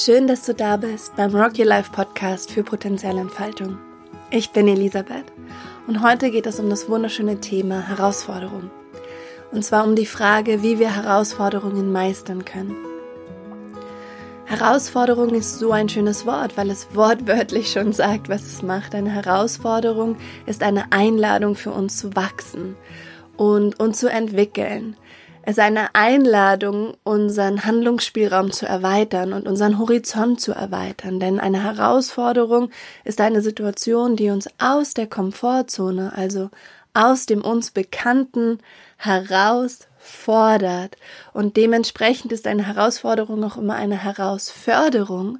Schön, dass du da bist beim Rock Your Life Podcast für Potenzialentfaltung. Ich bin Elisabeth und heute geht es um das wunderschöne Thema Herausforderung. Und zwar um die Frage, wie wir Herausforderungen meistern können. Herausforderung ist so ein schönes Wort, weil es wortwörtlich schon sagt, was es macht. Eine Herausforderung ist eine Einladung für uns zu wachsen und uns zu entwickeln. Es ist eine Einladung, unseren Handlungsspielraum zu erweitern und unseren Horizont zu erweitern. Denn eine Herausforderung ist eine Situation, die uns aus der Komfortzone, also aus dem uns Bekannten herausfordert. Und dementsprechend ist eine Herausforderung auch immer eine Herausförderung,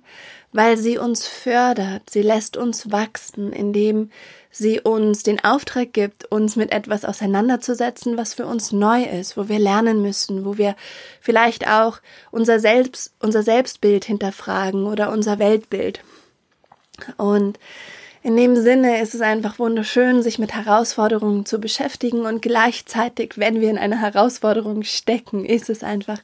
weil sie uns fördert. Sie lässt uns wachsen, indem sie uns den Auftrag gibt, uns mit etwas auseinanderzusetzen, was für uns neu ist, wo wir lernen müssen, wo wir vielleicht auch unser Selbst, unser Selbstbild hinterfragen oder unser Weltbild. Und in dem Sinne ist es einfach wunderschön, sich mit Herausforderungen zu beschäftigen und gleichzeitig, wenn wir in einer Herausforderung stecken, ist es einfach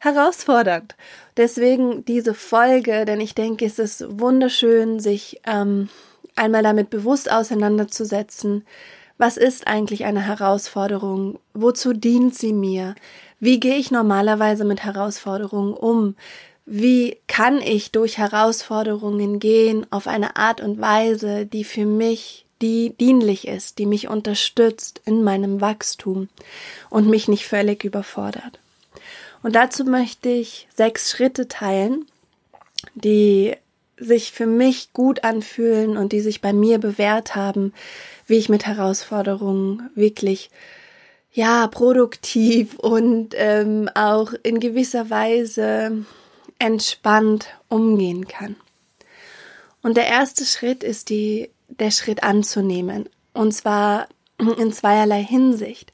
herausfordernd. Deswegen diese Folge, denn ich denke, es ist wunderschön, sich ähm, einmal damit bewusst auseinanderzusetzen, was ist eigentlich eine Herausforderung? Wozu dient sie mir? Wie gehe ich normalerweise mit Herausforderungen um? Wie kann ich durch Herausforderungen gehen auf eine Art und Weise, die für mich die dienlich ist, die mich unterstützt in meinem Wachstum und mich nicht völlig überfordert? Und dazu möchte ich sechs Schritte teilen, die sich für mich gut anfühlen und die sich bei mir bewährt haben, wie ich mit Herausforderungen wirklich ja produktiv und ähm, auch in gewisser Weise entspannt umgehen kann. Und der erste Schritt ist die, der Schritt anzunehmen. Und zwar in zweierlei Hinsicht.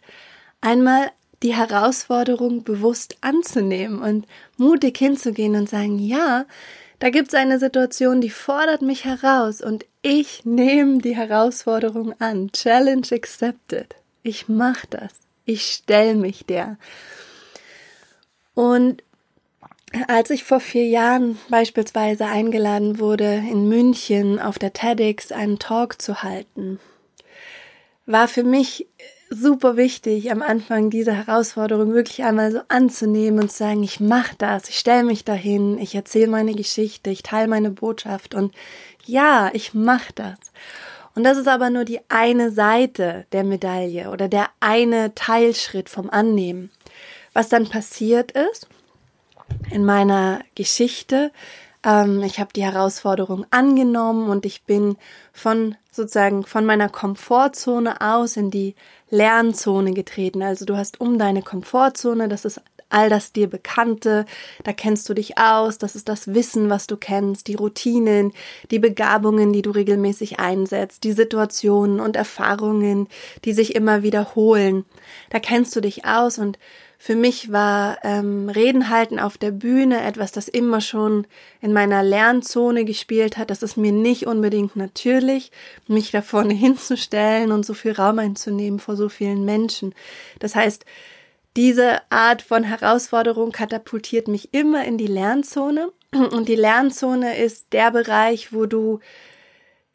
Einmal die Herausforderung bewusst anzunehmen und mutig hinzugehen und sagen, ja, da gibt es eine Situation, die fordert mich heraus und ich nehme die Herausforderung an. Challenge accepted. Ich mache das. Ich stelle mich der. Und als ich vor vier Jahren beispielsweise eingeladen wurde, in München auf der TEDx einen Talk zu halten, war für mich super wichtig, am Anfang diese Herausforderung wirklich einmal so anzunehmen und zu sagen, ich mache das, ich stelle mich dahin, ich erzähle meine Geschichte, ich teile meine Botschaft und ja, ich mache das. Und das ist aber nur die eine Seite der Medaille oder der eine Teilschritt vom Annehmen. Was dann passiert ist in meiner Geschichte, ähm, ich habe die Herausforderung angenommen und ich bin von sozusagen von meiner Komfortzone aus in die Lernzone getreten. Also du hast um deine Komfortzone, das ist all das dir Bekannte, da kennst du dich aus, das ist das Wissen, was du kennst, die Routinen, die Begabungen, die du regelmäßig einsetzt, die Situationen und Erfahrungen, die sich immer wiederholen. Da kennst du dich aus und für mich war ähm, Reden halten auf der Bühne etwas, das immer schon in meiner Lernzone gespielt hat. Das ist mir nicht unbedingt natürlich, mich da vorne hinzustellen und so viel Raum einzunehmen vor so vielen Menschen. Das heißt, diese Art von Herausforderung katapultiert mich immer in die Lernzone. Und die Lernzone ist der Bereich, wo du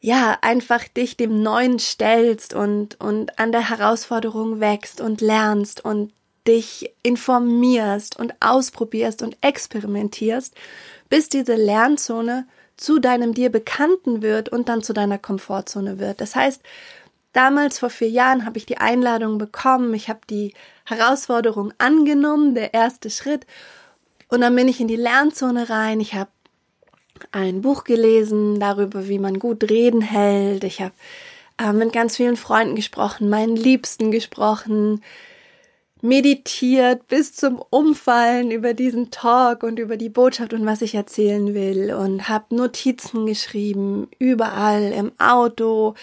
ja, einfach dich dem Neuen stellst und, und an der Herausforderung wächst und lernst und dich informierst und ausprobierst und experimentierst, bis diese Lernzone zu deinem dir Bekannten wird und dann zu deiner Komfortzone wird. Das heißt, damals vor vier Jahren habe ich die Einladung bekommen, ich habe die Herausforderung angenommen, der erste Schritt, und dann bin ich in die Lernzone rein. Ich habe ein Buch gelesen darüber, wie man gut reden hält. Ich habe äh, mit ganz vielen Freunden gesprochen, meinen Liebsten gesprochen, meditiert bis zum Umfallen über diesen Talk und über die Botschaft und was ich erzählen will und habe Notizen geschrieben, überall im Auto,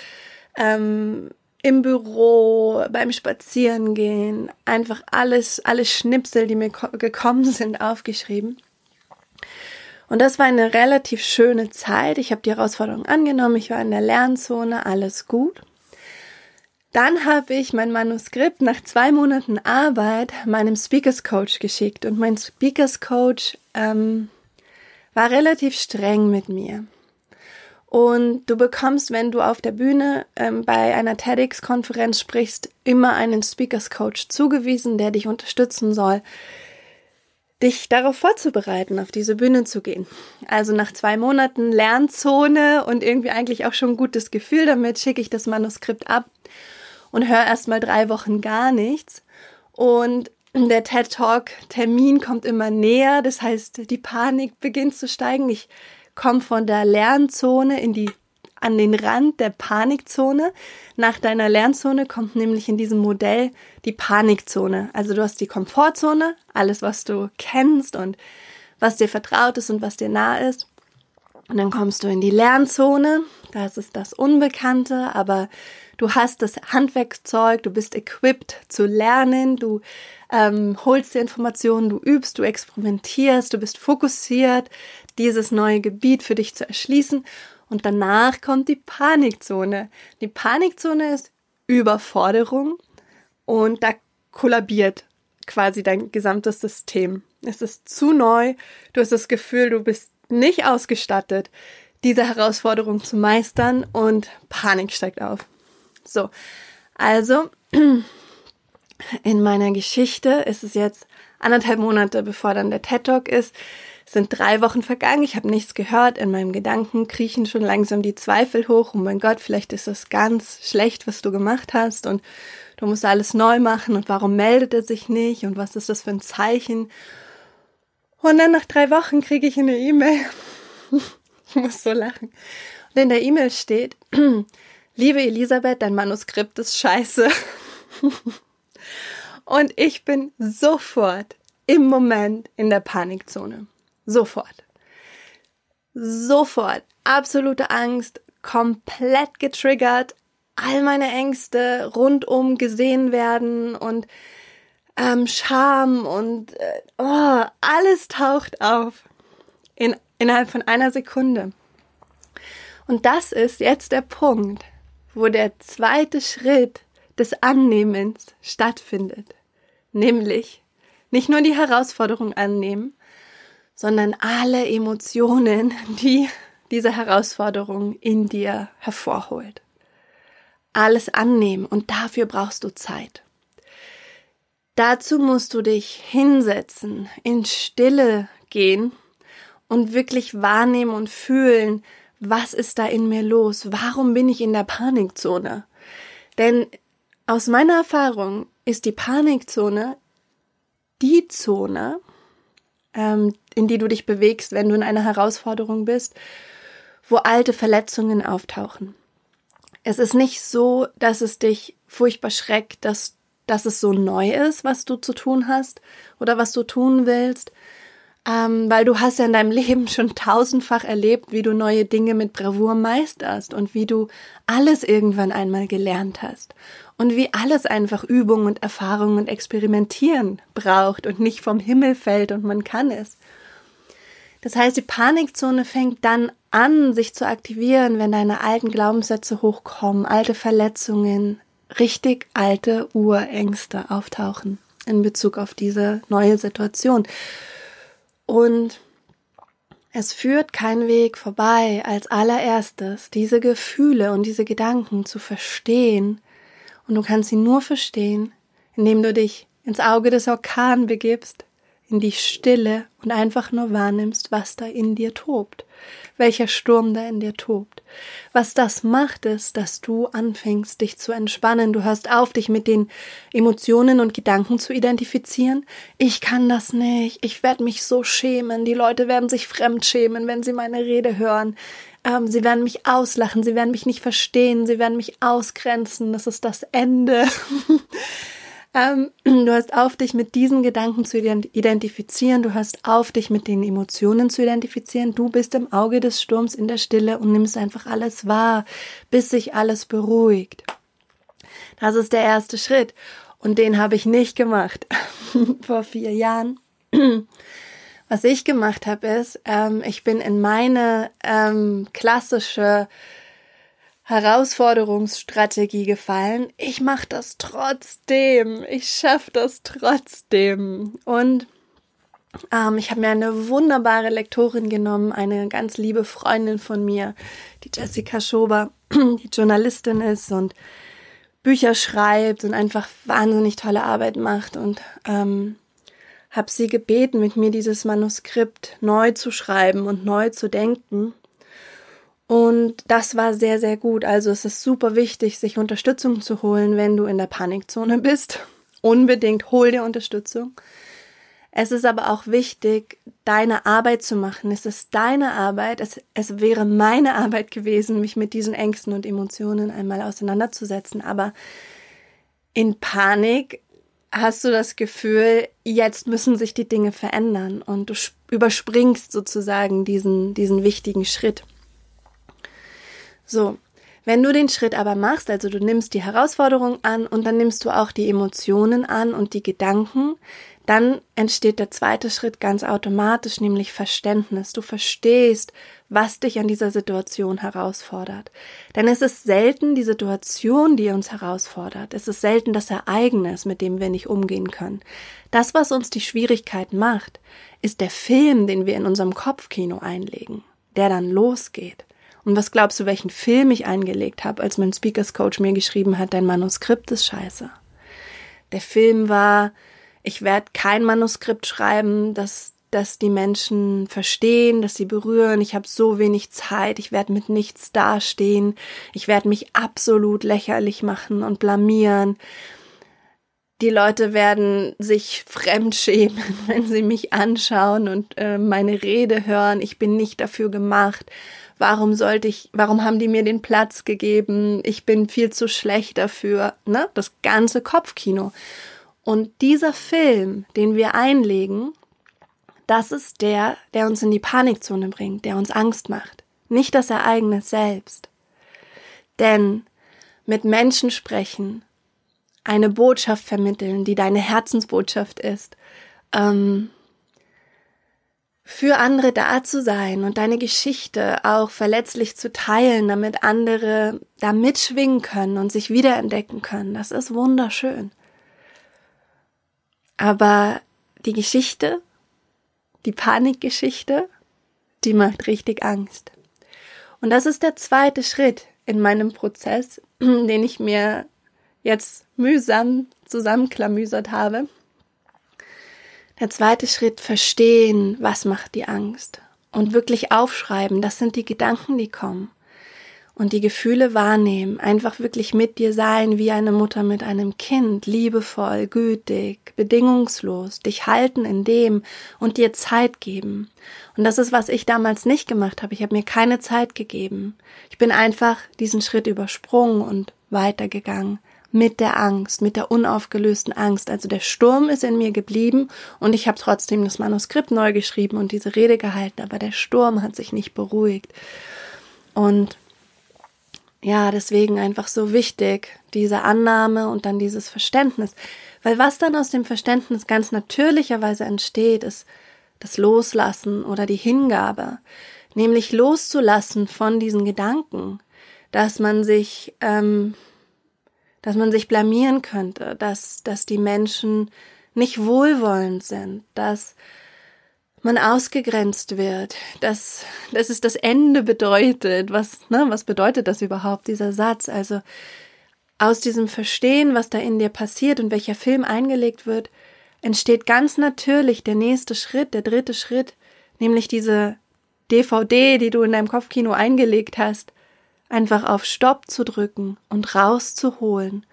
ähm, im Büro, beim Spazierengehen, einfach alles, alle Schnipsel, die mir gekommen sind, aufgeschrieben. Und das war eine relativ schöne Zeit. Ich habe die Herausforderung angenommen, ich war in der Lernzone, alles gut. Dann habe ich mein Manuskript nach zwei Monaten Arbeit meinem Speakers Coach geschickt und mein Speakers Coach ähm, war relativ streng mit mir. Und du bekommst, wenn du auf der Bühne ähm, bei einer TEDx-Konferenz sprichst, immer einen Speakers Coach zugewiesen, der dich unterstützen soll, dich darauf vorzubereiten, auf diese Bühne zu gehen. Also nach zwei Monaten Lernzone und irgendwie eigentlich auch schon ein gutes Gefühl damit, schicke ich das Manuskript ab und höre erstmal drei Wochen gar nichts. Und der TED Talk Termin kommt immer näher, das heißt, die Panik beginnt zu steigen. Ich komm von der Lernzone in die an den Rand der Panikzone. Nach deiner Lernzone kommt nämlich in diesem Modell die Panikzone. Also du hast die Komfortzone, alles was du kennst und was dir vertraut ist und was dir nah ist. Und dann kommst du in die Lernzone, das ist das Unbekannte, aber du hast das Handwerkzeug, du bist equipped zu lernen, du ähm, holst dir Informationen, du übst, du experimentierst, du bist fokussiert, dieses neue Gebiet für dich zu erschließen. Und danach kommt die Panikzone. Die Panikzone ist Überforderung und da kollabiert quasi dein gesamtes System. Es ist zu neu, du hast das Gefühl, du bist nicht ausgestattet, diese Herausforderung zu meistern und Panik steigt auf. So, also in meiner Geschichte ist es jetzt anderthalb Monate, bevor dann der TED Talk ist, sind drei Wochen vergangen, ich habe nichts gehört, in meinem Gedanken kriechen schon langsam die Zweifel hoch, oh mein Gott, vielleicht ist das ganz schlecht, was du gemacht hast und du musst alles neu machen und warum meldet er sich nicht und was ist das für ein Zeichen? Und dann nach drei Wochen kriege ich eine E-Mail. ich muss so lachen. Und in der E-Mail steht, liebe Elisabeth, dein Manuskript ist scheiße. Und ich bin sofort im Moment in der Panikzone. Sofort. Sofort. Absolute Angst, komplett getriggert, all meine Ängste rundum gesehen werden und ähm, Scham und äh, oh, alles taucht auf in, innerhalb von einer Sekunde. Und das ist jetzt der Punkt, wo der zweite Schritt des Annehmens stattfindet. Nämlich nicht nur die Herausforderung annehmen, sondern alle Emotionen, die diese Herausforderung in dir hervorholt. Alles annehmen und dafür brauchst du Zeit. Dazu musst du dich hinsetzen, in Stille gehen und wirklich wahrnehmen und fühlen, was ist da in mir los? Warum bin ich in der Panikzone? Denn aus meiner Erfahrung ist die Panikzone die Zone, ähm, in die du dich bewegst, wenn du in einer Herausforderung bist, wo alte Verletzungen auftauchen. Es ist nicht so, dass es dich furchtbar schreckt, dass, dass es so neu ist, was du zu tun hast oder was du tun willst, ähm, weil du hast ja in deinem Leben schon tausendfach erlebt, wie du neue Dinge mit Bravour meisterst und wie du alles irgendwann einmal gelernt hast und wie alles einfach Übung und Erfahrung und Experimentieren braucht und nicht vom Himmel fällt und man kann es. Das heißt, die Panikzone fängt dann an, sich zu aktivieren, wenn deine alten Glaubenssätze hochkommen, alte Verletzungen, richtig alte Urängste auftauchen in Bezug auf diese neue Situation. Und es führt kein Weg vorbei, als allererstes diese Gefühle und diese Gedanken zu verstehen. Und du kannst sie nur verstehen, indem du dich ins Auge des Orkan begibst in die Stille und einfach nur wahrnimmst, was da in dir tobt, welcher Sturm da in dir tobt. Was das macht, ist, dass du anfängst, dich zu entspannen. Du hörst auf, dich mit den Emotionen und Gedanken zu identifizieren. Ich kann das nicht. Ich werde mich so schämen. Die Leute werden sich fremd schämen, wenn sie meine Rede hören. Ähm, sie werden mich auslachen. Sie werden mich nicht verstehen. Sie werden mich ausgrenzen. Das ist das Ende. Ähm, du hast auf, dich mit diesen Gedanken zu identifizieren. Du hast auf, dich mit den Emotionen zu identifizieren. Du bist im Auge des Sturms in der Stille und nimmst einfach alles wahr, bis sich alles beruhigt. Das ist der erste Schritt. Und den habe ich nicht gemacht vor vier Jahren. Was ich gemacht habe, ist, ähm, ich bin in meine ähm, klassische Herausforderungsstrategie gefallen. Ich mache das trotzdem. Ich schaffe das trotzdem. Und Ähm, ich habe mir eine wunderbare Lektorin genommen, eine ganz liebe Freundin von mir, die Jessica Schober, die Journalistin ist und Bücher schreibt und einfach wahnsinnig tolle Arbeit macht und ähm, habe sie gebeten, mit mir dieses Manuskript neu zu schreiben und neu zu denken. Und das war sehr, sehr gut. Also es ist super wichtig, sich Unterstützung zu holen, wenn du in der Panikzone bist. Unbedingt hol dir Unterstützung. Es ist aber auch wichtig, deine Arbeit zu machen. Es ist deine Arbeit. Es, es wäre meine Arbeit gewesen, mich mit diesen Ängsten und Emotionen einmal auseinanderzusetzen. Aber in Panik hast du das Gefühl, jetzt müssen sich die Dinge verändern und du überspringst sozusagen diesen, diesen wichtigen Schritt. So, wenn du den Schritt aber machst, also du nimmst die Herausforderung an und dann nimmst du auch die Emotionen an und die Gedanken, dann entsteht der zweite Schritt ganz automatisch, nämlich Verständnis. Du verstehst, was dich an dieser Situation herausfordert. Denn es ist selten die Situation, die uns herausfordert. Es ist selten das Ereignis, mit dem wir nicht umgehen können. Das, was uns die Schwierigkeit macht, ist der Film, den wir in unserem Kopfkino einlegen, der dann losgeht. Und was glaubst du, welchen Film ich eingelegt habe, als mein Speakers Coach mir geschrieben hat, dein Manuskript ist scheiße. Der Film war, ich werde kein Manuskript schreiben, das, das die Menschen verstehen, dass sie berühren. Ich habe so wenig Zeit, ich werde mit nichts dastehen. Ich werde mich absolut lächerlich machen und blamieren. Die Leute werden sich fremd schämen, wenn sie mich anschauen und äh, meine Rede hören. Ich bin nicht dafür gemacht. Warum sollte ich, warum haben die mir den Platz gegeben? Ich bin viel zu schlecht dafür, ne? Das ganze Kopfkino. Und dieser Film, den wir einlegen, das ist der, der uns in die Panikzone bringt, der uns Angst macht, nicht das Ereignis selbst. Denn mit Menschen sprechen, eine Botschaft vermitteln, die deine Herzensbotschaft ist, ähm, für andere da zu sein und deine Geschichte auch verletzlich zu teilen, damit andere da mitschwingen können und sich wiederentdecken können, das ist wunderschön. Aber die Geschichte, die Panikgeschichte, die macht richtig Angst. Und das ist der zweite Schritt in meinem Prozess, den ich mir jetzt mühsam zusammenklamüsert habe. Der zweite Schritt, verstehen, was macht die Angst. Und wirklich aufschreiben, das sind die Gedanken, die kommen und die Gefühle wahrnehmen, einfach wirklich mit dir sein wie eine Mutter mit einem Kind, liebevoll, gütig, bedingungslos, dich halten in dem und dir Zeit geben. Und das ist, was ich damals nicht gemacht habe. Ich habe mir keine Zeit gegeben. Ich bin einfach diesen Schritt übersprungen und weitergegangen mit der Angst, mit der unaufgelösten Angst. Also der Sturm ist in mir geblieben und ich habe trotzdem das Manuskript neu geschrieben und diese Rede gehalten, aber der Sturm hat sich nicht beruhigt. Und ja, deswegen einfach so wichtig, diese Annahme und dann dieses Verständnis. Weil was dann aus dem Verständnis ganz natürlicherweise entsteht, ist das Loslassen oder die Hingabe. Nämlich loszulassen von diesen Gedanken, dass man sich, ähm, dass man sich blamieren könnte, dass, dass die Menschen nicht wohlwollend sind, dass man ausgegrenzt wird, dass, dass es das Ende bedeutet. Was, ne, was bedeutet das überhaupt, dieser Satz? Also aus diesem Verstehen, was da in dir passiert und welcher Film eingelegt wird, entsteht ganz natürlich der nächste Schritt, der dritte Schritt, nämlich diese DVD, die du in deinem Kopfkino eingelegt hast, einfach auf Stopp zu drücken und rauszuholen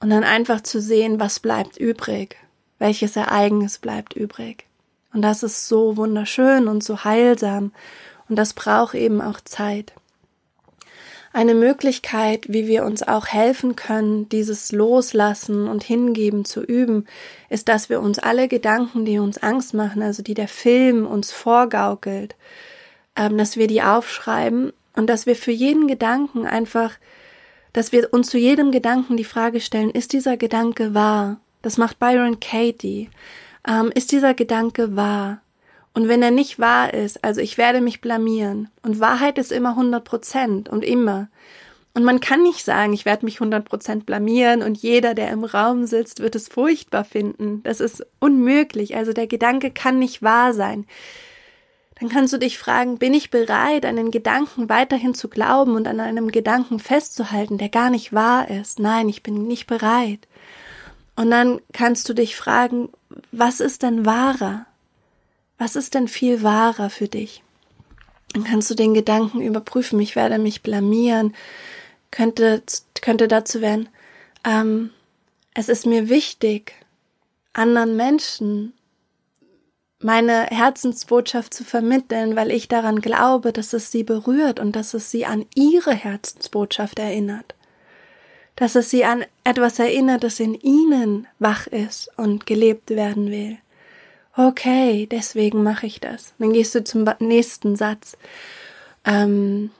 und dann einfach zu sehen, was bleibt übrig, welches Ereignis bleibt übrig. Und das ist so wunderschön und so heilsam. Und das braucht eben auch Zeit. Eine Möglichkeit, wie wir uns auch helfen können, dieses Loslassen und Hingeben zu üben, ist, dass wir uns alle Gedanken, die uns Angst machen, also die der Film uns vorgaukelt, ähm, dass wir die aufschreiben und dass wir für jeden Gedanken einfach, dass wir uns zu jedem Gedanken die Frage stellen, ist dieser Gedanke wahr? Das macht Byron Katie ähm, ist dieser Gedanke wahr? Und wenn er nicht wahr ist, also ich werde mich blamieren. Und Wahrheit ist immer 100 Prozent und immer. Und man kann nicht sagen, ich werde mich 100% blamieren und jeder, der im Raum sitzt, wird es furchtbar finden. Das ist unmöglich. Also der Gedanke kann nicht wahr sein. Dann kannst du dich fragen, bin ich bereit, einen Gedanken weiterhin zu glauben und an einem Gedanken festzuhalten, der gar nicht wahr ist? Nein, ich bin nicht bereit. Und dann kannst du dich fragen, was ist denn wahrer? Was ist denn viel wahrer für dich? Dann kannst du den Gedanken überprüfen, ich werde mich blamieren, könnte, könnte dazu werden, ähm, es ist mir wichtig, anderen Menschen meine Herzensbotschaft zu vermitteln, weil ich daran glaube, dass es sie berührt und dass es sie an ihre Herzensbotschaft erinnert. Dass es sie an etwas erinnert, das in ihnen wach ist und gelebt werden will. Okay, deswegen mache ich das. Dann gehst du zum nächsten Satz. Ähm,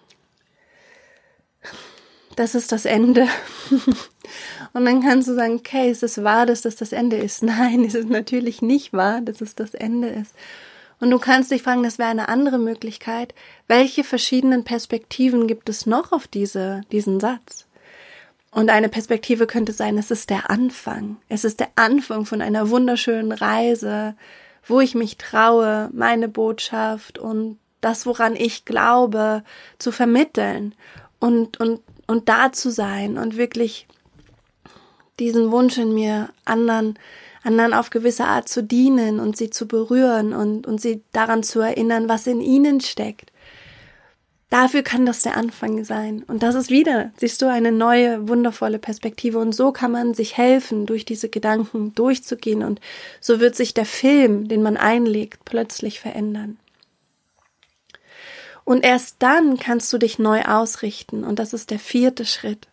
das ist das Ende. Und dann kannst du sagen, okay, ist es wahr, dass das das Ende ist? Nein, es ist natürlich nicht wahr, dass es das Ende ist. Und du kannst dich fragen, das wäre eine andere Möglichkeit. Welche verschiedenen Perspektiven gibt es noch auf diese, diesen Satz? Und eine Perspektive könnte sein, es ist der Anfang. Es ist der Anfang von einer wunderschönen Reise, wo ich mich traue, meine Botschaft und das, woran ich glaube, zu vermitteln und, und und da zu sein und wirklich diesen Wunsch in mir, anderen, anderen auf gewisse Art zu dienen und sie zu berühren und, und sie daran zu erinnern, was in ihnen steckt. Dafür kann das der Anfang sein. Und das ist wieder, siehst du, eine neue, wundervolle Perspektive. Und so kann man sich helfen, durch diese Gedanken durchzugehen. Und so wird sich der Film, den man einlegt, plötzlich verändern. Und erst dann kannst du dich neu ausrichten. Und das ist der vierte Schritt.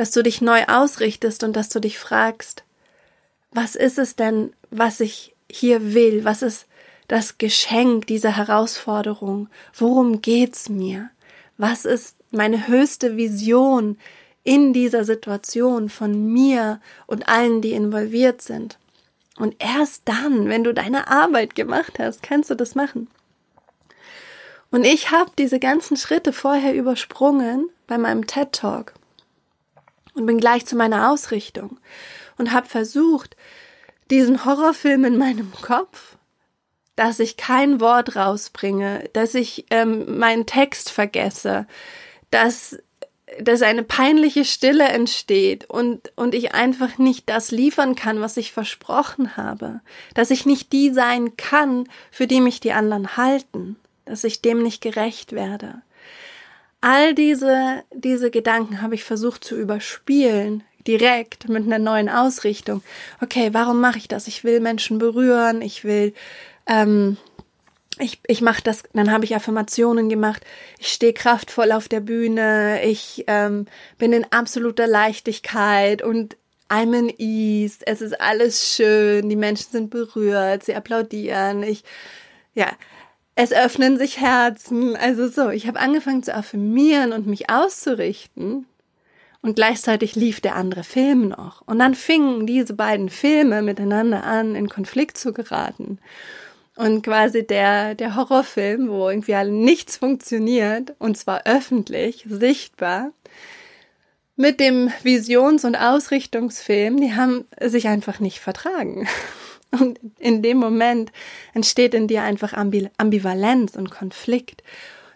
Dass du dich neu ausrichtest und dass du dich fragst, was ist es denn, was ich hier will? Was ist das Geschenk dieser Herausforderung? Worum geht's mir? Was ist meine höchste Vision in dieser Situation von mir und allen, die involviert sind? Und erst dann, wenn du deine Arbeit gemacht hast, kannst du das machen. Und ich habe diese ganzen Schritte vorher übersprungen bei meinem TED Talk und bin gleich zu meiner Ausrichtung und habe versucht, diesen Horrorfilm in meinem Kopf, dass ich kein Wort rausbringe, dass ich ähm, meinen Text vergesse, dass dass eine peinliche Stille entsteht und, und ich einfach nicht das liefern kann, was ich versprochen habe, dass ich nicht die sein kann, für die mich die anderen halten dass ich dem nicht gerecht werde. All diese, diese Gedanken habe ich versucht zu überspielen, direkt mit einer neuen Ausrichtung. Okay, warum mache ich das? Ich will Menschen berühren, ich will, ähm, ich, ich mache das, dann habe ich Affirmationen gemacht, ich stehe kraftvoll auf der Bühne, ich ähm, bin in absoluter Leichtigkeit und I'm in ease, es ist alles schön, die Menschen sind berührt, sie applaudieren, ich, ja, es öffnen sich Herzen. Also so, ich habe angefangen zu affirmieren und mich auszurichten. Und gleichzeitig lief der andere Film noch. Und dann fingen diese beiden Filme miteinander an, in Konflikt zu geraten. Und quasi der, der Horrorfilm, wo irgendwie alle nichts funktioniert, und zwar öffentlich, sichtbar, mit dem Visions- und Ausrichtungsfilm, die haben sich einfach nicht vertragen. Und in dem Moment entsteht in dir einfach Ambivalenz und Konflikt.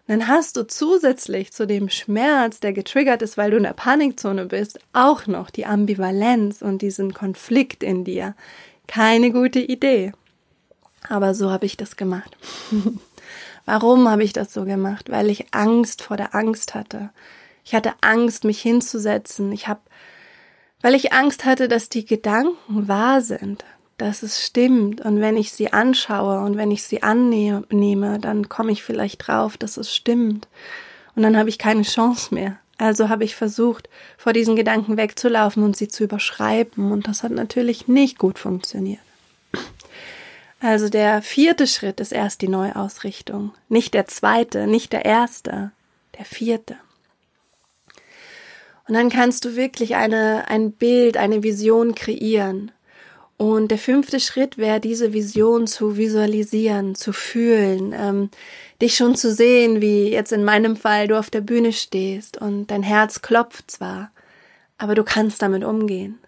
Und dann hast du zusätzlich zu dem Schmerz, der getriggert ist, weil du in der Panikzone bist, auch noch die Ambivalenz und diesen Konflikt in dir. Keine gute Idee. Aber so habe ich das gemacht. Warum habe ich das so gemacht? Weil ich Angst vor der Angst hatte. Ich hatte Angst, mich hinzusetzen. Ich habe, weil ich Angst hatte, dass die Gedanken wahr sind dass es stimmt. Und wenn ich sie anschaue und wenn ich sie annehme, dann komme ich vielleicht drauf, dass es stimmt. Und dann habe ich keine Chance mehr. Also habe ich versucht, vor diesen Gedanken wegzulaufen und sie zu überschreiben. Und das hat natürlich nicht gut funktioniert. Also der vierte Schritt ist erst die Neuausrichtung. Nicht der zweite, nicht der erste, der vierte. Und dann kannst du wirklich eine, ein Bild, eine Vision kreieren Und der fünfte Schritt wäre, diese Vision zu visualisieren, zu fühlen, ähm, dich schon zu sehen, wie jetzt in meinem Fall du auf der Bühne stehst und dein Herz klopft zwar, aber du kannst damit umgehen.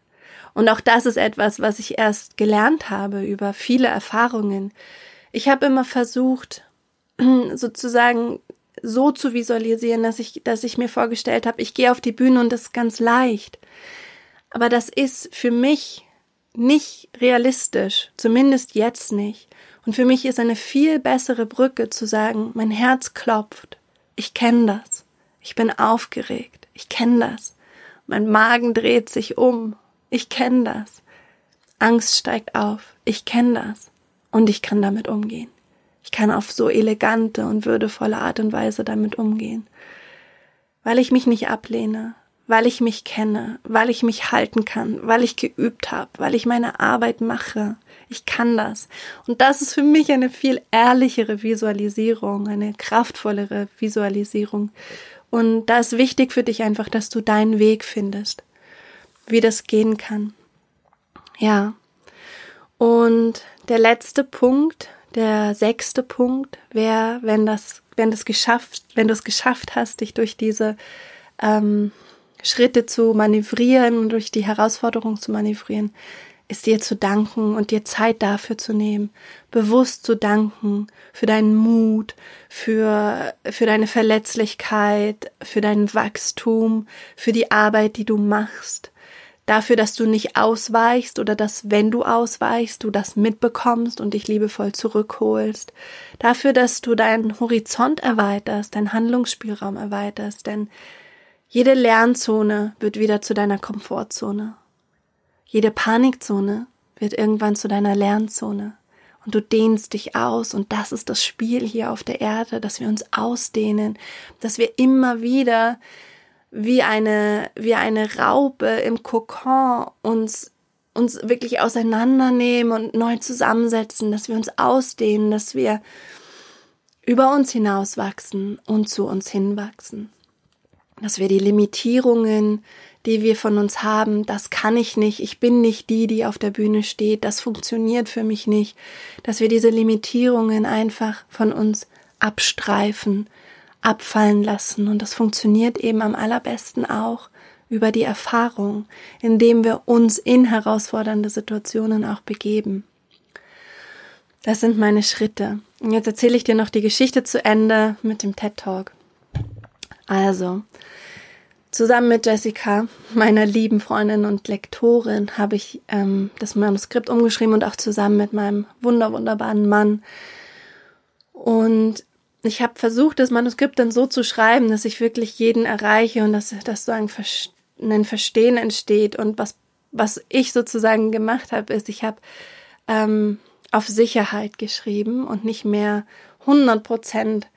Und auch das ist etwas, was ich erst gelernt habe über viele Erfahrungen. Ich habe immer versucht, sozusagen so zu visualisieren, dass ich, dass ich mir vorgestellt habe, ich gehe auf die Bühne und das ist ganz leicht. Aber das ist für mich nicht realistisch, zumindest jetzt nicht. Und für mich ist eine viel bessere Brücke zu sagen, mein Herz klopft, ich kenne das, ich bin aufgeregt, ich kenne das, mein Magen dreht sich um, ich kenne das, Angst steigt auf, ich kenne das. Und ich kann damit umgehen. Ich kann auf so elegante und würdevolle Art und Weise damit umgehen, weil ich mich nicht ablehne, weil ich mich kenne, weil ich mich halten kann, weil ich geübt habe, weil ich meine Arbeit mache. Ich kann das. Und das ist für mich eine viel ehrlichere Visualisierung, eine kraftvollere Visualisierung. Und da ist wichtig für dich einfach, dass du deinen Weg findest, wie das gehen kann. Ja. Und der letzte Punkt, der sechste Punkt wäre, wenn das, wenn das geschafft, wenn du es geschafft hast, dich durch diese ähm, Schritte zu manövrieren und durch die Herausforderung zu manövrieren, ist dir zu danken und dir Zeit dafür zu nehmen, bewusst zu danken für deinen Mut, für, für deine Verletzlichkeit, für dein Wachstum, für die Arbeit, die du machst, dafür, dass du nicht ausweichst oder dass, wenn du ausweichst, du das mitbekommst und dich liebevoll zurückholst, dafür, dass du deinen Horizont erweiterst, deinen Handlungsspielraum erweiterst, denn jede Lernzone wird wieder zu deiner Komfortzone. Jede Panikzone wird irgendwann zu deiner Lernzone. Und du dehnst dich aus und das ist das Spiel hier auf der Erde, dass wir uns ausdehnen, dass wir immer wieder wie eine, wie eine Raupe im Kokon uns, uns wirklich auseinandernehmen und neu zusammensetzen, dass wir uns ausdehnen, dass wir über uns hinauswachsen und zu uns hinwachsen dass wir die Limitierungen, die wir von uns haben, das kann ich nicht, ich bin nicht die, die auf der Bühne steht, das funktioniert für mich nicht, dass wir diese Limitierungen einfach von uns abstreifen, abfallen lassen und das funktioniert eben am allerbesten auch über die Erfahrung, indem wir uns in herausfordernde Situationen auch begeben. Das sind meine Schritte. Und jetzt erzähle ich dir noch die Geschichte zu Ende mit dem TED Talk. Also, zusammen mit Jessica, meiner lieben Freundin und Lektorin, habe ich ähm, das Manuskript umgeschrieben und auch zusammen mit meinem wunder wunderbaren Mann. Und ich habe versucht, das Manuskript dann so zu schreiben, dass ich wirklich jeden erreiche und dass, dass so ein, ein Verstehen entsteht. Und was, was ich sozusagen gemacht habe, ist, ich habe ähm, auf Sicherheit geschrieben und nicht mehr 100 Prozent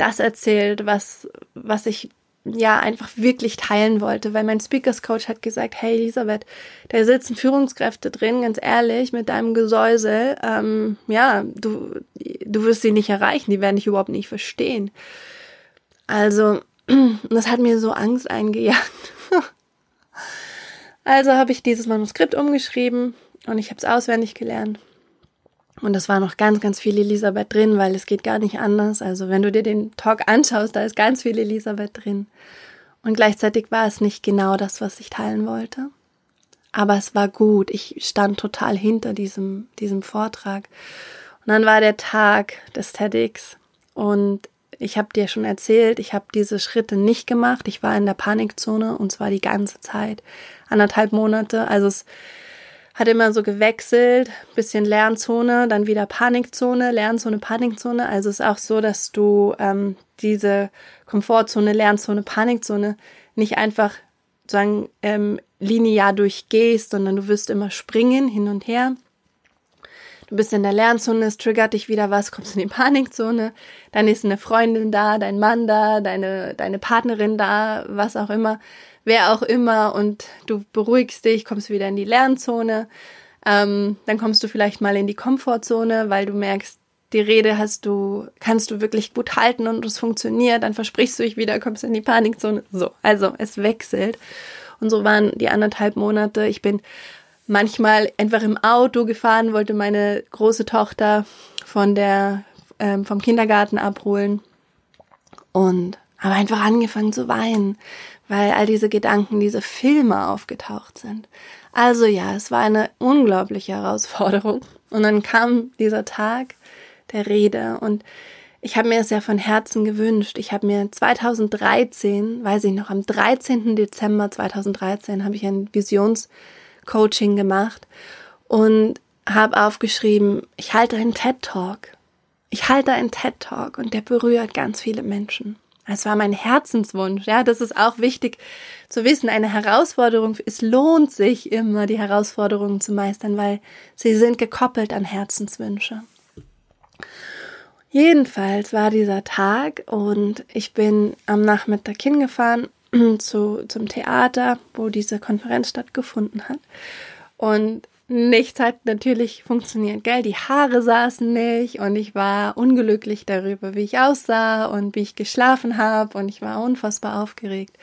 das erzählt, was, was ich ja einfach wirklich teilen wollte, weil mein Speakers Coach hat gesagt, hey Elisabeth, da sitzen Führungskräfte drin, ganz ehrlich, mit deinem Gesäusel, ähm, ja, du, du wirst sie nicht erreichen, die werden dich überhaupt nicht verstehen. Also, das hat mir so Angst eingejagt. also habe ich dieses Manuskript umgeschrieben und ich habe es auswendig gelernt und es war noch ganz, ganz viel Elisabeth drin, weil es geht gar nicht anders. Also wenn du dir den Talk anschaust, da ist ganz viel Elisabeth drin. Und gleichzeitig war es nicht genau das, was ich teilen wollte. Aber es war gut. Ich stand total hinter diesem, diesem Vortrag. Und dann war der Tag des TEDx. Und ich habe dir schon erzählt, ich habe diese Schritte nicht gemacht. Ich war in der Panikzone und zwar die ganze Zeit. Anderthalb Monate. Also es hat immer so gewechselt, bisschen Lernzone, dann wieder Panikzone, Lernzone, Panikzone. Also es ist auch so, dass du ähm, diese Komfortzone, Lernzone, Panikzone nicht einfach sagen ähm, linear durchgehst, sondern du wirst immer springen hin und her. Du bist in der Lernzone, es triggert dich wieder was, kommst in die Panikzone, dann ist eine Freundin da, dein Mann da, deine, deine Partnerin da, was auch immer wer auch immer und du beruhigst dich, kommst wieder in die Lernzone. Ähm, dann kommst du vielleicht mal in die Komfortzone, weil du merkst, die Rede hast du, kannst du wirklich gut halten und es funktioniert, dann versprichst du dich wieder, kommst in die Panikzone. So, also es wechselt. Und so waren die anderthalb Monate. Ich bin manchmal einfach im Auto gefahren, wollte meine große Tochter von der, ähm, vom Kindergarten abholen und habe einfach angefangen zu weinen, weil all diese Gedanken, diese Filme aufgetaucht sind. Also ja, es war eine unglaubliche Herausforderung. Und dann kam dieser Tag der Rede und ich habe mir es ja von Herzen gewünscht. Ich habe mir 2013, weiß ich noch, am 13. Dezember 2013 habe ich ein Visionscoaching gemacht und habe aufgeschrieben, ich halte einen TED Talk. Ich halte einen TED Talk und der berührt ganz viele Menschen. Es war mein Herzenswunsch. Ja, das ist auch wichtig zu wissen. Eine Herausforderung, es lohnt sich immer, die Herausforderungen zu meistern, weil sie sind gekoppelt an Herzenswünsche. Jedenfalls war dieser Tag und ich bin am Nachmittag hingefahren zu, zum Theater, wo diese Konferenz stattgefunden hat. Und nichts hat natürlich funktioniert, gell? Die Haare saßen nicht und ich war unglücklich darüber, wie ich aussah und wie ich geschlafen habe und ich war unfassbar aufgeregt.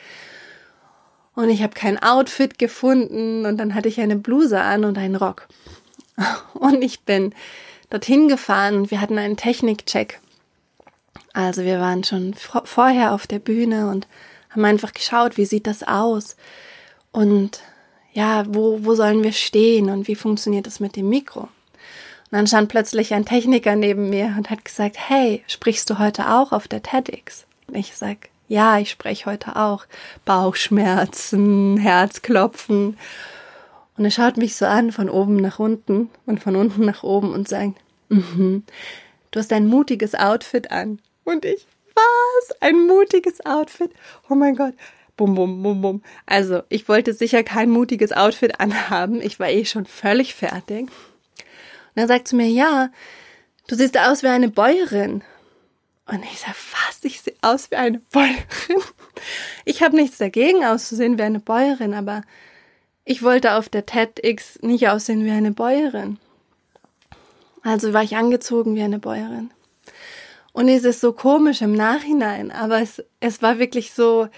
Und ich habe kein Outfit gefunden und dann hatte ich eine Bluse an und einen Rock. Und ich bin dorthin gefahren und wir hatten einen Technikcheck. Also wir waren schon vorher auf der Bühne und haben einfach geschaut, wie sieht das aus und ja, wo, wo sollen wir stehen und wie funktioniert das mit dem Mikro. Und dann stand plötzlich ein Techniker neben mir und hat gesagt, hey, sprichst du heute auch auf der TEDx? Und ich sag, ja, ich spreche heute auch. Bauchschmerzen, Herzklopfen. Und er schaut mich so an, von oben nach unten und von unten nach oben und sagt, mhm, du hast ein mutiges Outfit an. Und ich, was? Ein mutiges Outfit? Oh mein Gott. Bum, bum, bum, bum. Also, ich wollte sicher kein mutiges Outfit anhaben. Ich war eh schon völlig fertig. Und er sagt zu mir, ja, du siehst aus wie eine Bäuerin. Und ich sage, was? Ich sehe aus wie eine Bäuerin. Ich habe nichts dagegen, auszusehen wie eine Bäuerin, aber ich wollte auf der TEDx nicht aussehen wie eine Bäuerin. Also war ich angezogen wie eine Bäuerin. Und es ist so komisch im Nachhinein, aber es, es war wirklich so,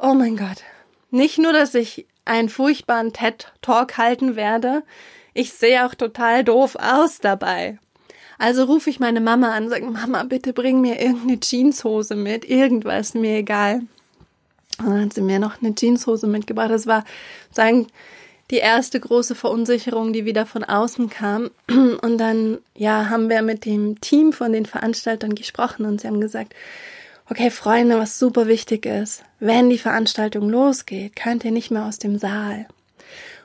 oh mein Gott. Nicht nur, dass ich einen furchtbaren TED-Talk halten werde, ich sehe auch total doof aus dabei. Also rufe ich meine Mama an und sage, Mama, bitte bring mir irgendeine Jeanshose mit, irgendwas, mir egal. Und dann hat sie mir noch eine Jeanshose mitgebracht. Das war sagen die erste große Verunsicherung, die wieder von außen kam. Und dann, ja, haben wir mit dem Team von den Veranstaltern gesprochen und sie haben gesagt, okay, Freunde, was super wichtig ist, wenn die Veranstaltung losgeht, könnt ihr nicht mehr aus dem Saal.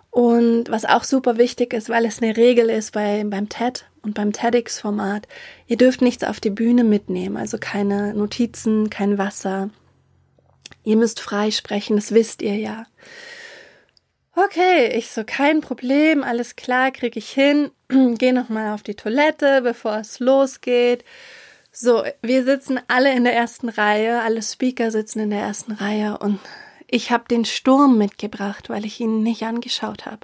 Und was auch super wichtig ist, weil es eine Regel ist bei, beim TED und beim TEDx-Format, ihr dürft nichts auf die Bühne mitnehmen, also keine Notizen, kein Wasser, Ihr müsst frei sprechen, das wisst ihr ja. Okay, ich so, kein Problem, alles klar, krieg ich hin. Geh nochmal auf die Toilette, bevor es losgeht. So, wir sitzen alle in der ersten Reihe, alle Speaker sitzen in der ersten Reihe und ich habe den Sturm mitgebracht, weil ich ihn nicht angeschaut habe.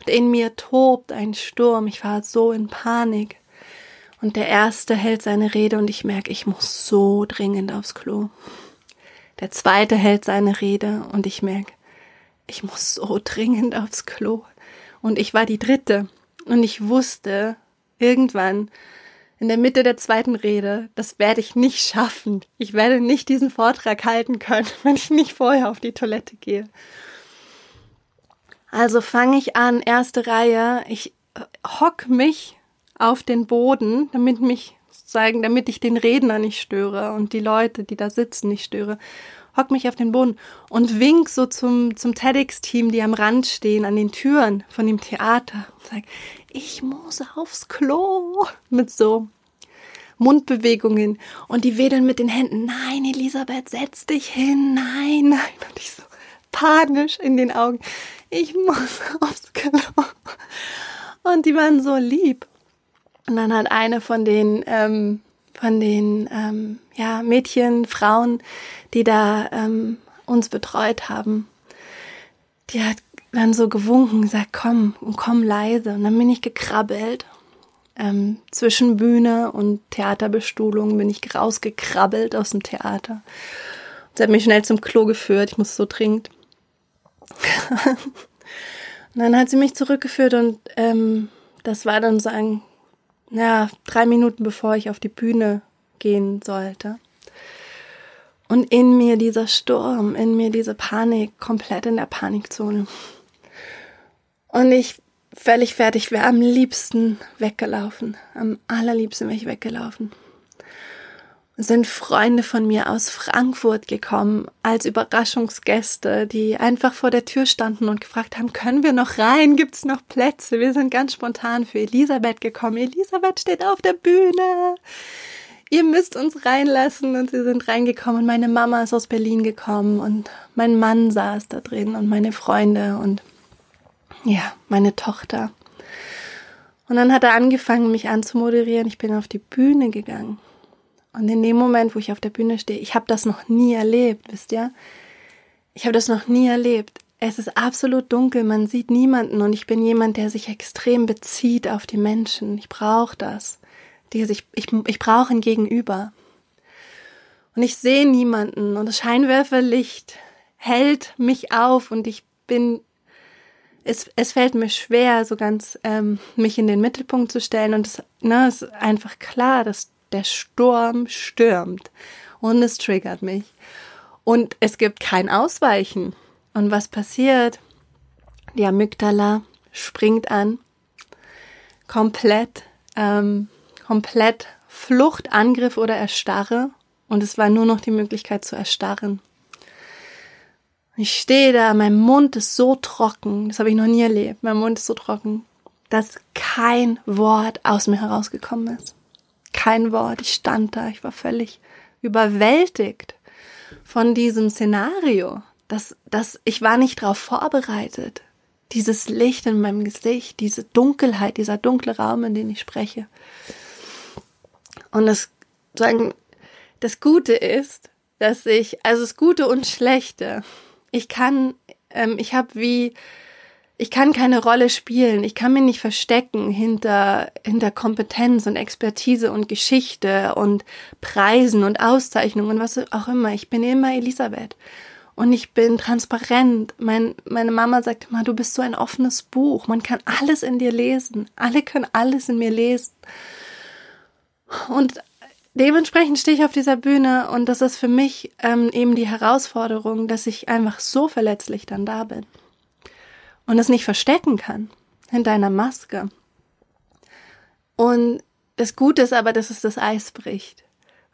Und in mir tobt ein Sturm, ich war so in Panik. Und der erste hält seine Rede und ich merke, ich muss so dringend aufs Klo. Der zweite hält seine Rede und ich merke, ich muss so dringend aufs Klo. Und ich war die dritte. Und ich wusste irgendwann in der Mitte der zweiten Rede, das werde ich nicht schaffen. Ich werde nicht diesen Vortrag halten können, wenn ich nicht vorher auf die Toilette gehe. Also fange ich an, erste Reihe. Ich hock mich auf den Boden, damit mich zeigen, damit ich den Redner nicht störe und die Leute, die da sitzen, nicht störe. Hock mich auf den Boden und wink so zum, zum TEDx-Team, die am Rand stehen, an den Türen von dem Theater und sag, ich muss aufs Klo. Mit so Mundbewegungen. Und die wedeln mit den Händen. Nein, Elisabeth, setz dich hin. Nein, nein. Und ich so panisch in den Augen. Ich muss aufs Klo. Und die waren so lieb. Und dann hat eine von den, ähm, von den ähm, ja, Mädchen, Frauen, die da ähm, uns betreut haben, die hat dann so gewunken, gesagt, komm, komm leise. Und dann bin ich gekrabbelt. Ähm, zwischen Bühne und Theaterbestuhlung bin ich rausgekrabbelt aus dem Theater. Sie hat mich schnell zum Klo geführt, ich muss so dringend. Und dann hat sie mich zurückgeführt und ähm, das war dann so ein, ja, drei Minuten bevor ich auf die Bühne gehen sollte. Und in mir dieser Sturm, in mir diese Panik, komplett in der Panikzone. Und ich völlig fertig wäre am liebsten weggelaufen. Am allerliebsten wäre ich weggelaufen. Sind Freunde von mir aus Frankfurt gekommen als Überraschungsgäste, die einfach vor der Tür standen und gefragt haben, können wir noch rein? Gibt's noch Plätze? Wir sind ganz spontan für Elisabeth gekommen. Elisabeth steht auf der Bühne ihr müsst uns reinlassen. Und sie sind reingekommen meine Mama ist aus Berlin gekommen und mein Mann saß da drin und meine Freunde und ja, meine Tochter. Und dann hat er angefangen, mich anzumoderieren. Ich bin auf die Bühne gegangen. Und in dem Moment, wo ich auf der Bühne stehe, ich habe das noch nie erlebt, wisst ihr? Ich habe das noch nie erlebt. Es ist absolut dunkel, man sieht niemanden und ich bin jemand, der sich extrem bezieht auf die Menschen. Ich brauche das. Ich, ich, ich brauche ein Gegenüber. Und ich sehe niemanden und das Scheinwerferlicht hält mich auf und ich bin, es, es fällt mir schwer, so ganz ähm, mich in den Mittelpunkt zu stellen und es, ne, ist einfach klar, dass der Sturm stürmt und es triggert mich. Und es gibt kein Ausweichen. Und was passiert? Die Amygdala springt an, komplett ähm, komplett Flucht, Angriff oder Erstarre. Und es war nur noch die Möglichkeit zu erstarren. Ich stehe da, mein Mund ist so trocken, das habe ich noch nie erlebt. Mein Mund ist so trocken, dass kein Wort aus mir herausgekommen ist. Kein Wort. Ich stand da, ich war völlig überwältigt von diesem Szenario. Das, das, ich war nicht darauf vorbereitet. Dieses Licht in meinem Gesicht, diese Dunkelheit, dieser dunkle Raum, in dem ich spreche. Und das sagen, das Gute ist, dass ich, also das Gute und Schlechte, ich kann, ähm, ich habe wie, ich kann keine Rolle spielen, ich kann mich nicht verstecken hinter, hinter Kompetenz und Expertise und Geschichte und Preisen und Auszeichnungen und was auch immer. Ich bin immer Elisabeth. Und ich bin transparent. Mein, meine Mama sagt immer, du bist so ein offenes Buch. Man kann alles in dir lesen. Alle können alles in mir lesen. Und dementsprechend stehe ich auf dieser Bühne und das ist für mich ähm, eben die Herausforderung, dass ich einfach so verletzlich dann da bin und es nicht verstecken kann hinter einer Maske. Und das Gute ist aber, dass es das Eis bricht.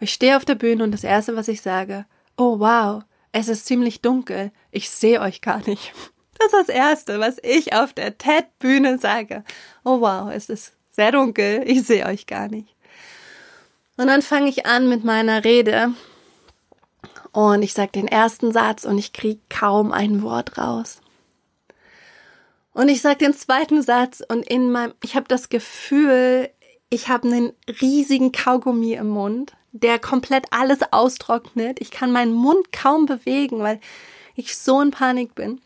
Ich stehe auf der Bühne und das Erste, was ich sage, oh wow, es ist ziemlich dunkel, ich sehe euch gar nicht. Das ist das Erste, was ich auf der TED-Bühne sage. Oh wow, es ist sehr dunkel, ich sehe euch gar nicht. Und dann fange ich an mit meiner Rede und ich sage den ersten Satz und ich kriege kaum ein Wort raus. Und ich sage den zweiten Satz und in meinem, ich habe das Gefühl, ich habe einen riesigen Kaugummi im Mund, der komplett alles austrocknet. Ich kann meinen Mund kaum bewegen, weil ich so in Panik bin.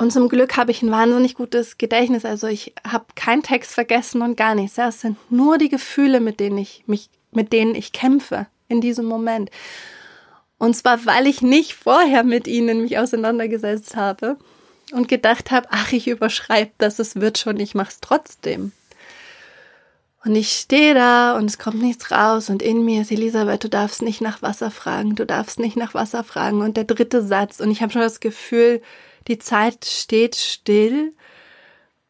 Und zum Glück habe ich ein wahnsinnig gutes Gedächtnis. Also ich habe keinen Text vergessen und gar nichts. Es sind nur die Gefühle, mit denen ich mich, mit denen ich kämpfe in diesem Moment. Und zwar, weil ich nicht vorher mit ihnen mich auseinandergesetzt habe und gedacht habe, ach, ich überschreibe das, es wird schon, ich mach's trotzdem. Und ich stehe da und es kommt nichts raus und in mir ist Elisabeth, du darfst nicht nach Wasser fragen, du darfst nicht nach Wasser fragen. Und der dritte Satz und ich habe schon das Gefühl, die Zeit steht still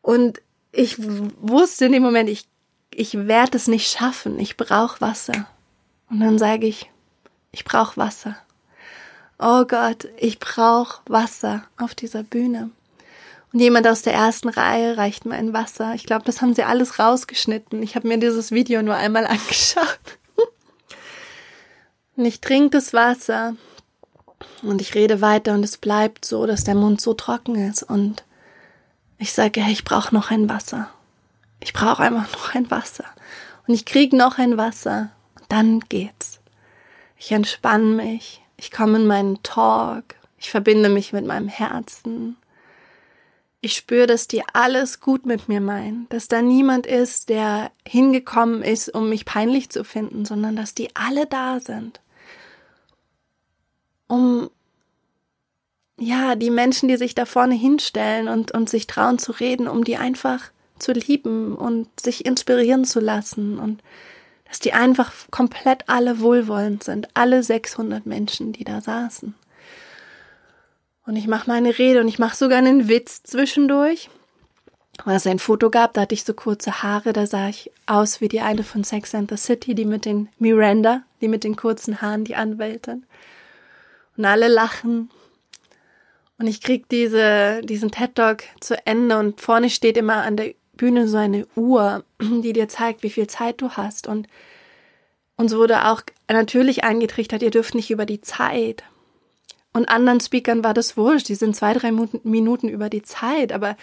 und ich wusste in dem Moment, ich, ich werde es nicht schaffen, ich brauche Wasser. Und dann sage ich, ich brauche Wasser. Oh Gott, ich brauche Wasser auf dieser Bühne. Und jemand aus der ersten Reihe reicht mir ein Wasser. Ich glaube, das haben sie alles rausgeschnitten. Ich habe mir dieses Video nur einmal angeschaut. Und ich trinke das Wasser und ich rede weiter und es bleibt so, dass der Mund so trocken ist. Und ich sage, hey, ich brauche noch ein Wasser. Ich brauche einfach noch ein Wasser. Und ich kriege noch ein Wasser. Und dann geht's. Ich entspanne mich. Ich komme in meinen Talk. Ich verbinde mich mit meinem Herzen. Ich spüre, dass die alles gut mit mir meinen, dass da niemand ist, der hingekommen ist, um mich peinlich zu finden, sondern dass die alle da sind um ja, die Menschen, die sich da vorne hinstellen und, und sich trauen zu reden, um die einfach zu lieben und sich inspirieren zu lassen und dass die einfach komplett alle wohlwollend sind, alle 600 Menschen, die da saßen. Und ich mache meine Rede und ich mache sogar einen Witz zwischendurch, weil es ein Foto gab, da hatte ich so kurze Haare, da sah ich aus wie die eine von Sex and the City, die mit den Miranda, die mit den kurzen Haaren, die Anwältin. Und alle lachen. Und ich krieg diese, diesen TED Talk zu Ende und vorne steht immer an der Bühne so eine Uhr, die dir zeigt, wie viel Zeit du hast. Und uns wurde auch natürlich eingetrichtert, ihr dürft nicht über die Zeit. Und anderen Speakern war das wurscht, die sind zwei, drei Minuten über die Zeit. Aber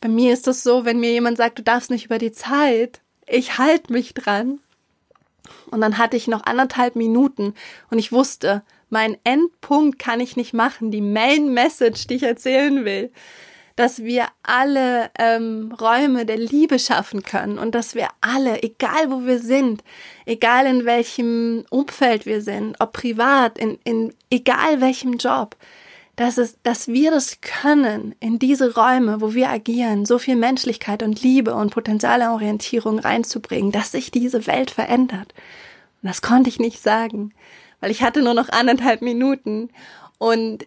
bei mir ist das so, wenn mir jemand sagt, du darfst nicht über die Zeit, ich halte mich dran. Und dann hatte ich noch anderthalb Minuten und ich wusste, mein Endpunkt kann ich nicht machen, die Main Message, die ich erzählen will dass wir alle ähm, Räume der Liebe schaffen können und dass wir alle, egal wo wir sind, egal in welchem Umfeld wir sind, ob privat, in, in egal welchem Job, dass es, dass wir das können, in diese Räume, wo wir agieren, so viel Menschlichkeit und Liebe und potenzielle Orientierung reinzubringen, dass sich diese Welt verändert. Und das konnte ich nicht sagen, weil ich hatte nur noch anderthalb Minuten und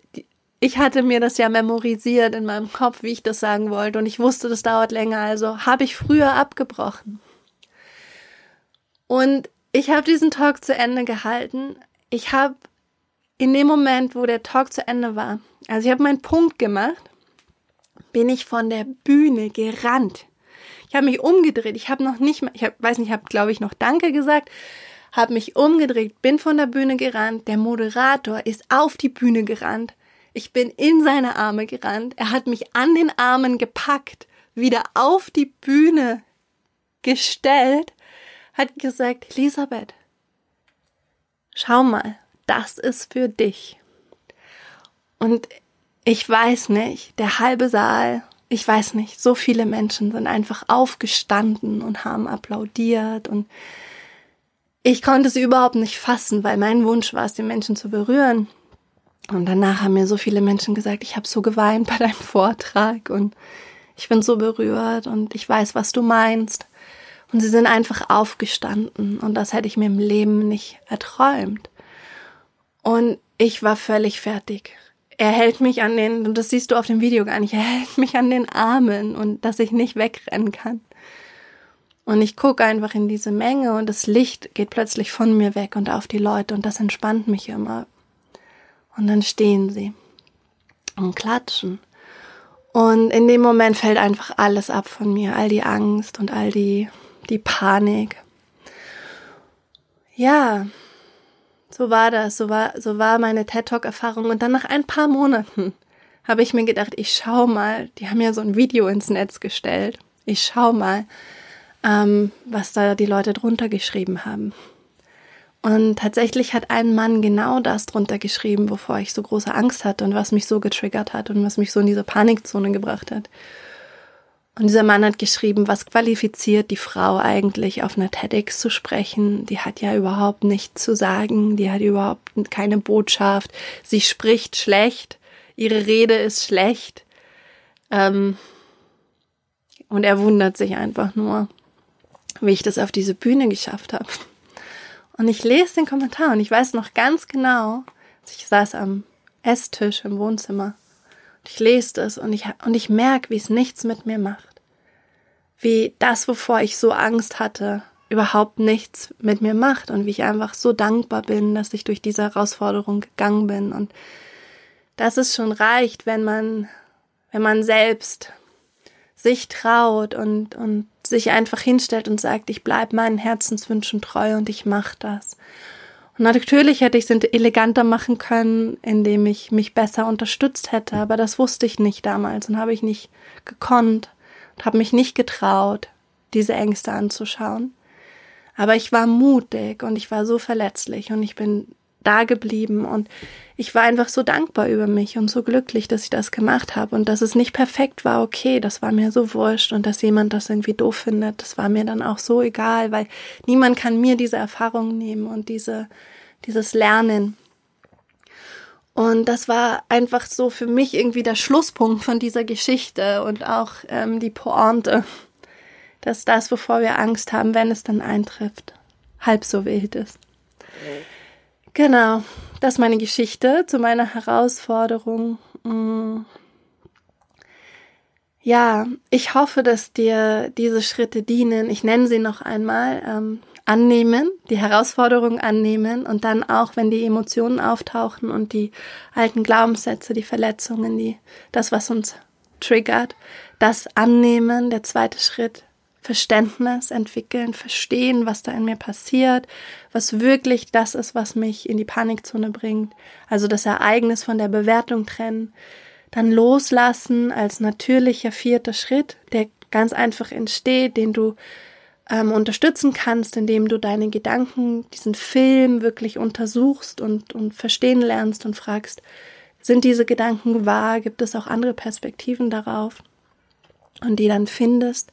ich hatte mir das ja memorisiert in meinem Kopf, wie ich das sagen wollte, und ich wusste, das dauert länger, also habe ich früher abgebrochen. Und ich habe diesen Talk zu Ende gehalten. Ich habe in dem Moment, wo der Talk zu Ende war, also ich habe meinen Punkt gemacht, bin ich von der Bühne gerannt. Ich habe mich umgedreht. Ich habe noch nicht mal, ich hab, weiß nicht, ich habe glaube ich noch Danke gesagt, habe mich umgedreht, bin von der Bühne gerannt. Der Moderator ist auf die Bühne gerannt ich bin in seine Arme gerannt. Er hat mich an den Armen gepackt, wieder auf die Bühne gestellt, hat gesagt, Elisabeth, schau mal, das ist für dich. Und ich weiß nicht, der halbe Saal, ich weiß nicht, so viele Menschen sind einfach aufgestanden und haben applaudiert und ich konnte es überhaupt nicht fassen, weil mein Wunsch war es, die Menschen zu berühren. Und danach haben mir so viele Menschen gesagt, ich habe so geweint bei deinem Vortrag und ich bin so berührt und ich weiß, was du meinst. Und sie sind einfach aufgestanden und das hätte ich mir im Leben nicht erträumt. Und ich war völlig fertig. Er hält mich an den, und das siehst du auf dem Video gar nicht, er hält mich an den Armen und dass ich nicht wegrennen kann. Und ich gucke einfach in diese Menge und das Licht geht plötzlich von mir weg und auf die Leute und das entspannt mich immer. Und dann stehen sie und klatschen. Und in dem Moment fällt einfach alles ab von mir, all die Angst und all die, die Panik. Ja, so war das, so war, so war meine TED Talk Erfahrung. Und dann nach ein paar Monaten habe ich mir gedacht, ich schau mal, die haben ja so ein Video ins Netz gestellt. Ich schau mal, ähm, was da die Leute drunter geschrieben haben. Und tatsächlich hat ein Mann genau das drunter geschrieben, wovor ich so große Angst hatte und was mich so getriggert hat und was mich so in diese Panikzone gebracht hat. Und dieser Mann hat geschrieben, was qualifiziert die Frau eigentlich auf einer TEDx zu sprechen? Die hat ja überhaupt nichts zu sagen, die hat überhaupt keine Botschaft, sie spricht schlecht, ihre Rede ist schlecht. Ähm und er wundert sich einfach nur, wie ich das auf diese Bühne geschafft habe. Und ich lese den Kommentar und ich weiß noch ganz genau, ich saß am Esstisch im Wohnzimmer und ich lese das und ich, und ich merke, wie es nichts mit mir macht. Wie das, wovor ich so Angst hatte, überhaupt nichts mit mir macht und wie ich einfach so dankbar bin, dass ich durch diese Herausforderung gegangen bin und dass es schon reicht, wenn man, wenn man selbst sich traut und, und sich einfach hinstellt und sagt, ich bleibe meinen Herzenswünschen treu und ich mache das. Und natürlich hätte ich es eleganter machen können, indem ich mich besser unterstützt hätte, aber das wusste ich nicht damals und habe ich nicht gekonnt und habe mich nicht getraut, diese Ängste anzuschauen. Aber ich war mutig und ich war so verletzlich und ich bin da geblieben und ich war einfach so dankbar über mich und so glücklich, dass ich das gemacht habe und dass es nicht perfekt war, okay, das war mir so wurscht und dass jemand das irgendwie doof findet, das war mir dann auch so egal, weil niemand kann mir diese Erfahrung nehmen und diese, dieses Lernen. Und das war einfach so für mich irgendwie der Schlusspunkt von dieser Geschichte und auch ähm, die Pointe, dass das, wovor wir Angst haben, wenn es dann eintrifft, halb so wild ist. Genau, das ist meine Geschichte zu meiner Herausforderung. Mm. Ja, ich hoffe, dass dir diese Schritte dienen. Ich nenne sie noch einmal. Ähm, annehmen, die Herausforderung annehmen und dann auch, wenn die Emotionen auftauchen und die alten Glaubenssätze, die Verletzungen, die, das, was uns triggert, das annehmen, der zweite Schritt, Verständnis entwickeln, verstehen, was da in mir passiert, was wirklich das ist, was mich in die Panikzone bringt, also das Ereignis von der Bewertung trennen, dann loslassen als natürlicher vierter Schritt, der ganz einfach entsteht, den du ähm, unterstützen kannst, indem du deine Gedanken, diesen Film wirklich untersuchst und, und verstehen lernst und fragst, sind diese Gedanken wahr? Gibt es auch andere Perspektiven darauf? Und die dann findest,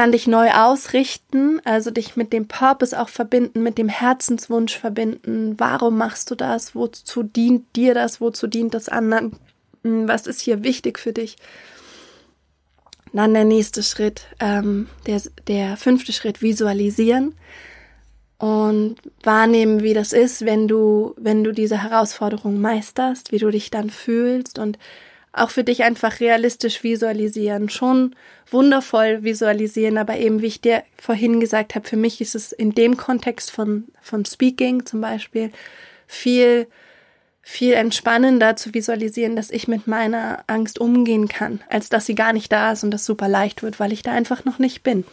dann dich neu ausrichten, also dich mit dem Purpose auch verbinden, mit dem Herzenswunsch verbinden. Warum machst du das? Wozu dient dir das? Wozu dient das anderen? Hm, was ist hier wichtig für dich? Dann der nächste Schritt, ähm, der, der fünfte Schritt, visualisieren und wahrnehmen, wie das ist, wenn du, wenn du diese Herausforderung meisterst, wie du dich dann fühlst und auch für dich einfach realistisch visualisieren, schon wundervoll visualisieren, aber eben, wie ich dir vorhin gesagt habe, für mich ist es in dem Kontext von, von Speaking zum Beispiel viel viel entspannender zu visualisieren, dass ich mit meiner Angst umgehen kann, als dass sie gar nicht da ist und das super leicht wird, weil ich da einfach noch nicht bin.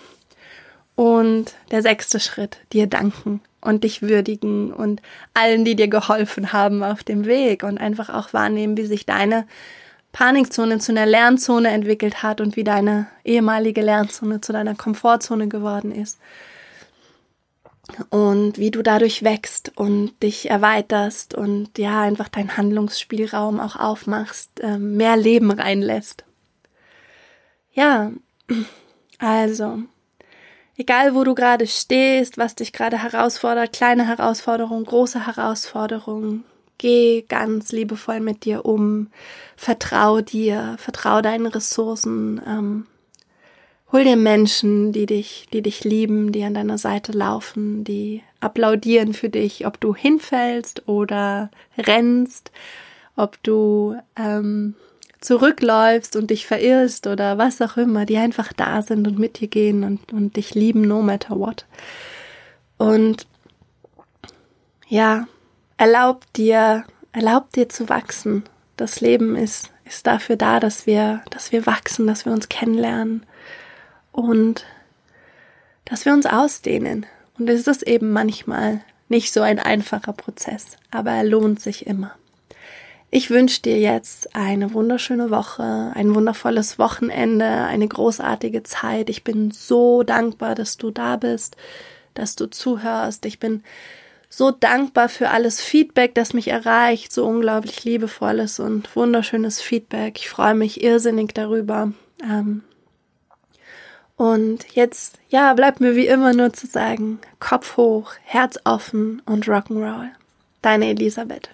Und der sechste Schritt, dir danken und dich würdigen und allen, die dir geholfen haben auf dem Weg und einfach auch wahrnehmen, wie sich deine Panikzone zu einer Lernzone entwickelt hat und wie deine ehemalige Lernzone zu deiner Komfortzone geworden ist und wie du dadurch wächst und dich erweiterst und ja, einfach deinen Handlungsspielraum auch aufmachst, ähm, mehr Leben reinlässt. Ja, also, egal wo du gerade stehst, was dich gerade herausfordert, kleine Herausforderung, große Herausforderung, geh ganz liebevoll mit dir um, vertrau dir, vertrau deinen Ressourcen, ähm, Hol dir Menschen, die dich, die dich lieben, die an deiner Seite laufen, die applaudieren für dich, ob du hinfällst oder rennst, ob du ähm, zurückläufst und dich verirrst oder was auch immer, die einfach da sind und mit dir gehen und, und dich lieben, no matter what. Und ja, erlaub dir, erlaub dir zu wachsen. Das Leben ist, ist dafür da, dass wir, dass wir wachsen, dass wir uns kennenlernen und dass wir uns ausdehnen. Und es ist eben manchmal nicht so ein einfacher Prozess, aber er lohnt sich immer. Ich wünsche dir jetzt eine wunderschöne Woche, ein wundervolles Wochenende, eine großartige Zeit. Ich bin so dankbar, dass du da bist, dass du zuhörst. Ich bin so dankbar für alles Feedback, das mich erreicht, so unglaublich liebevolles und wunderschönes Feedback. Ich freue mich irrsinnig darüber. Ähm, und jetzt, ja, bleibt mir wie immer nur zu sagen, Kopf hoch, Herz offen und Rock'n'Roll. Deine Elisabeth.